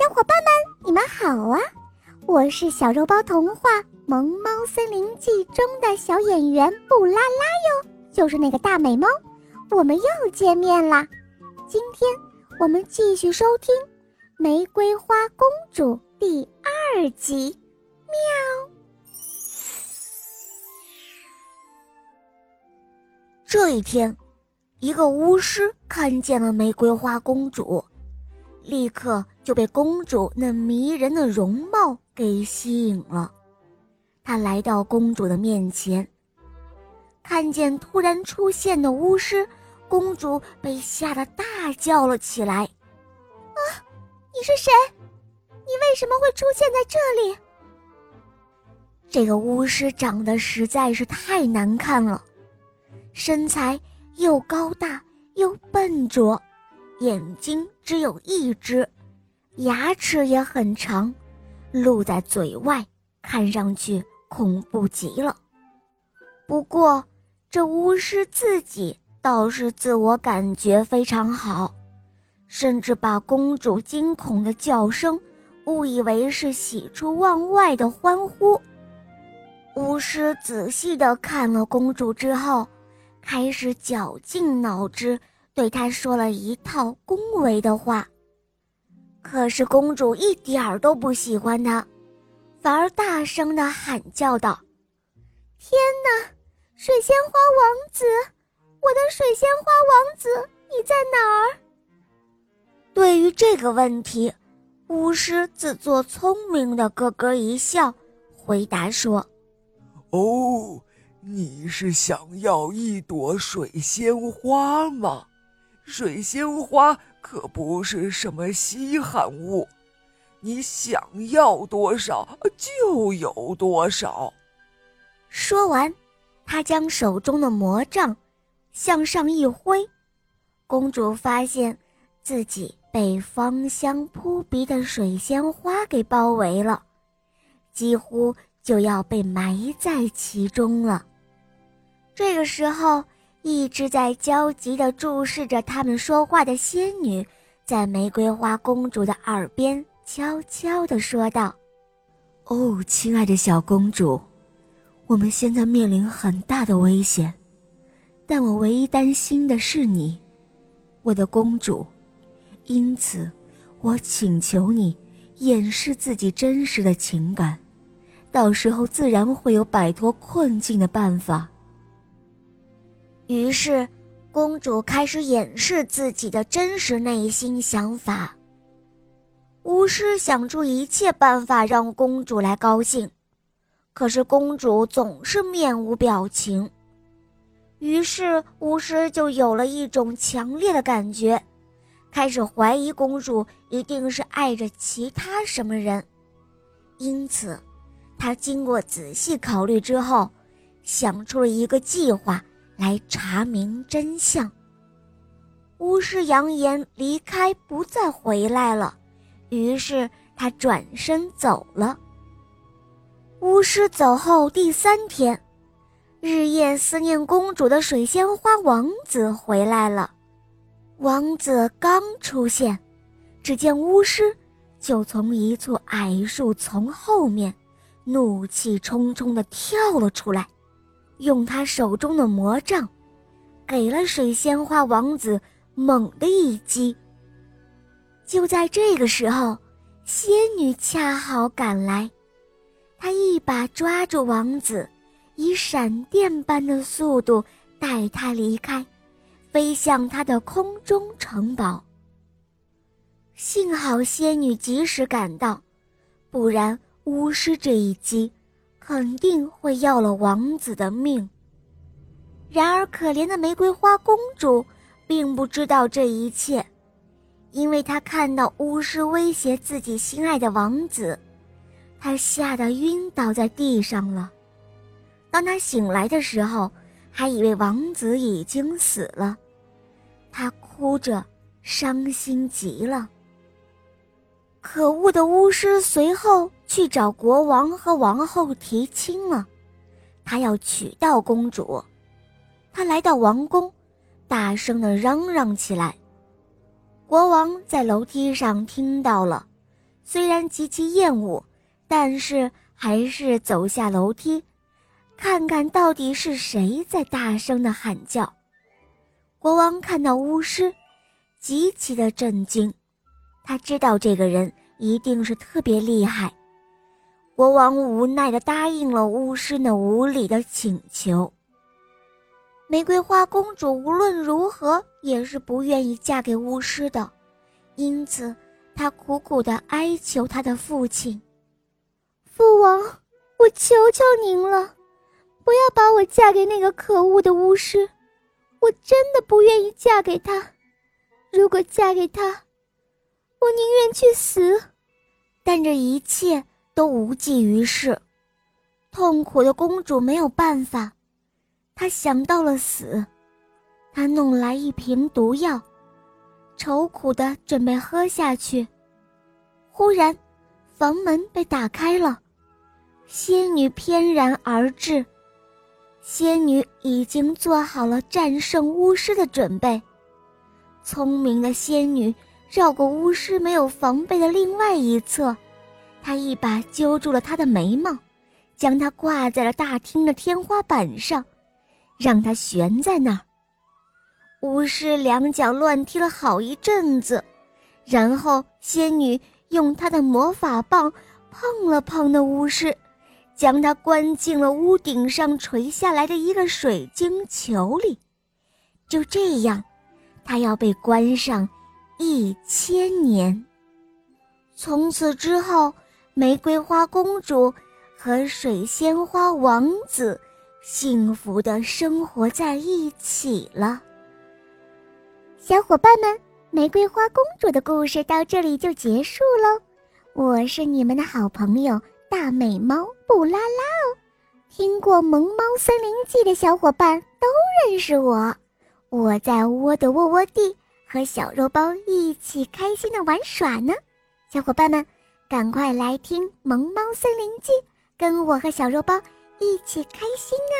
小伙伴们，你们好啊！我是小肉包童话《萌猫森林记》中的小演员布拉拉哟，就是那个大美猫。我们又见面啦！今天我们继续收听《玫瑰花公主》第二集。喵！这一天，一个巫师看见了玫瑰花公主。立刻就被公主那迷人的容貌给吸引了。他来到公主的面前，看见突然出现的巫师，公主被吓得大叫了起来：“啊，你是谁？你为什么会出现在这里？”这个巫师长得实在是太难看了，身材又高大又笨拙。眼睛只有一只，牙齿也很长，露在嘴外，看上去恐怖极了。不过，这巫师自己倒是自我感觉非常好，甚至把公主惊恐的叫声误以为是喜出望外的欢呼。巫师仔细地看了公主之后，开始绞尽脑汁。对他说了一套恭维的话，可是公主一点儿都不喜欢他，反而大声的喊叫道：“天哪，水仙花王子，我的水仙花王子，你在哪儿？”对于这个问题，巫师自作聪明的咯咯一笑，回答说：“哦，你是想要一朵水仙花吗？”水仙花可不是什么稀罕物，你想要多少就有多少。说完，他将手中的魔杖向上一挥，公主发现自己被芳香扑鼻的水仙花给包围了，几乎就要被埋在其中了。这个时候。一直在焦急地注视着他们说话的仙女，在玫瑰花公主的耳边悄悄地说道：“哦，亲爱的小公主，我们现在面临很大的危险，但我唯一担心的是你，我的公主。因此，我请求你掩饰自己真实的情感，到时候自然会有摆脱困境的办法。”于是，公主开始掩饰自己的真实内心想法。巫师想出一切办法让公主来高兴，可是公主总是面无表情。于是，巫师就有了一种强烈的感觉，开始怀疑公主一定是爱着其他什么人。因此，他经过仔细考虑之后，想出了一个计划。来查明真相。巫师扬言离开，不再回来了，于是他转身走了。巫师走后第三天，日夜思念公主的水仙花王子回来了。王子刚出现，只见巫师就从一簇矮树丛后面，怒气冲冲地跳了出来。用他手中的魔杖，给了水仙花王子猛的一击。就在这个时候，仙女恰好赶来，她一把抓住王子，以闪电般的速度带他离开，飞向他的空中城堡。幸好仙女及时赶到，不然巫师这一击。肯定会要了王子的命。然而，可怜的玫瑰花公主并不知道这一切，因为她看到巫师威胁自己心爱的王子，她吓得晕倒在地上了。当她醒来的时候，还以为王子已经死了，她哭着，伤心极了。可恶的巫师随后去找国王和王后提亲了，他要娶到公主。他来到王宫，大声地嚷嚷起来。国王在楼梯上听到了，虽然极其厌恶，但是还是走下楼梯，看看到底是谁在大声的喊叫。国王看到巫师，极其的震惊，他知道这个人一定是特别厉害。国王无奈的答应了巫师那无理的请求。玫瑰花公主无论如何也是不愿意嫁给巫师的，因此她苦苦地哀求她的父亲：“父王，我求求您了，不要把我嫁给那个可恶的巫师，我真的不愿意嫁给他。如果嫁给他，我宁愿去死。”但这一切都无济于事，痛苦的公主没有办法。她想到了死，她弄来一瓶毒药，愁苦的准备喝下去。忽然，房门被打开了，仙女翩然而至。仙女已经做好了战胜巫师的准备。聪明的仙女绕过巫师没有防备的另外一侧，他一把揪住了他的眉毛，将他挂在了大厅的天花板上。让它悬在那儿。巫师两脚乱踢了好一阵子，然后仙女用她的魔法棒碰了碰那巫师，将他关进了屋顶上垂下来的一个水晶球里。就这样，他要被关上一千年。从此之后，玫瑰花公主和水仙花王子。幸福的生活在一起了，小伙伴们，玫瑰花公主的故事到这里就结束喽。我是你们的好朋友大美猫布拉拉哦。听过《萌猫森林记》的小伙伴都认识我，我在窝的窝窝地和小肉包一起开心的玩耍呢。小伙伴们，赶快来听《萌猫森林记》，跟我和小肉包。一起开心啊！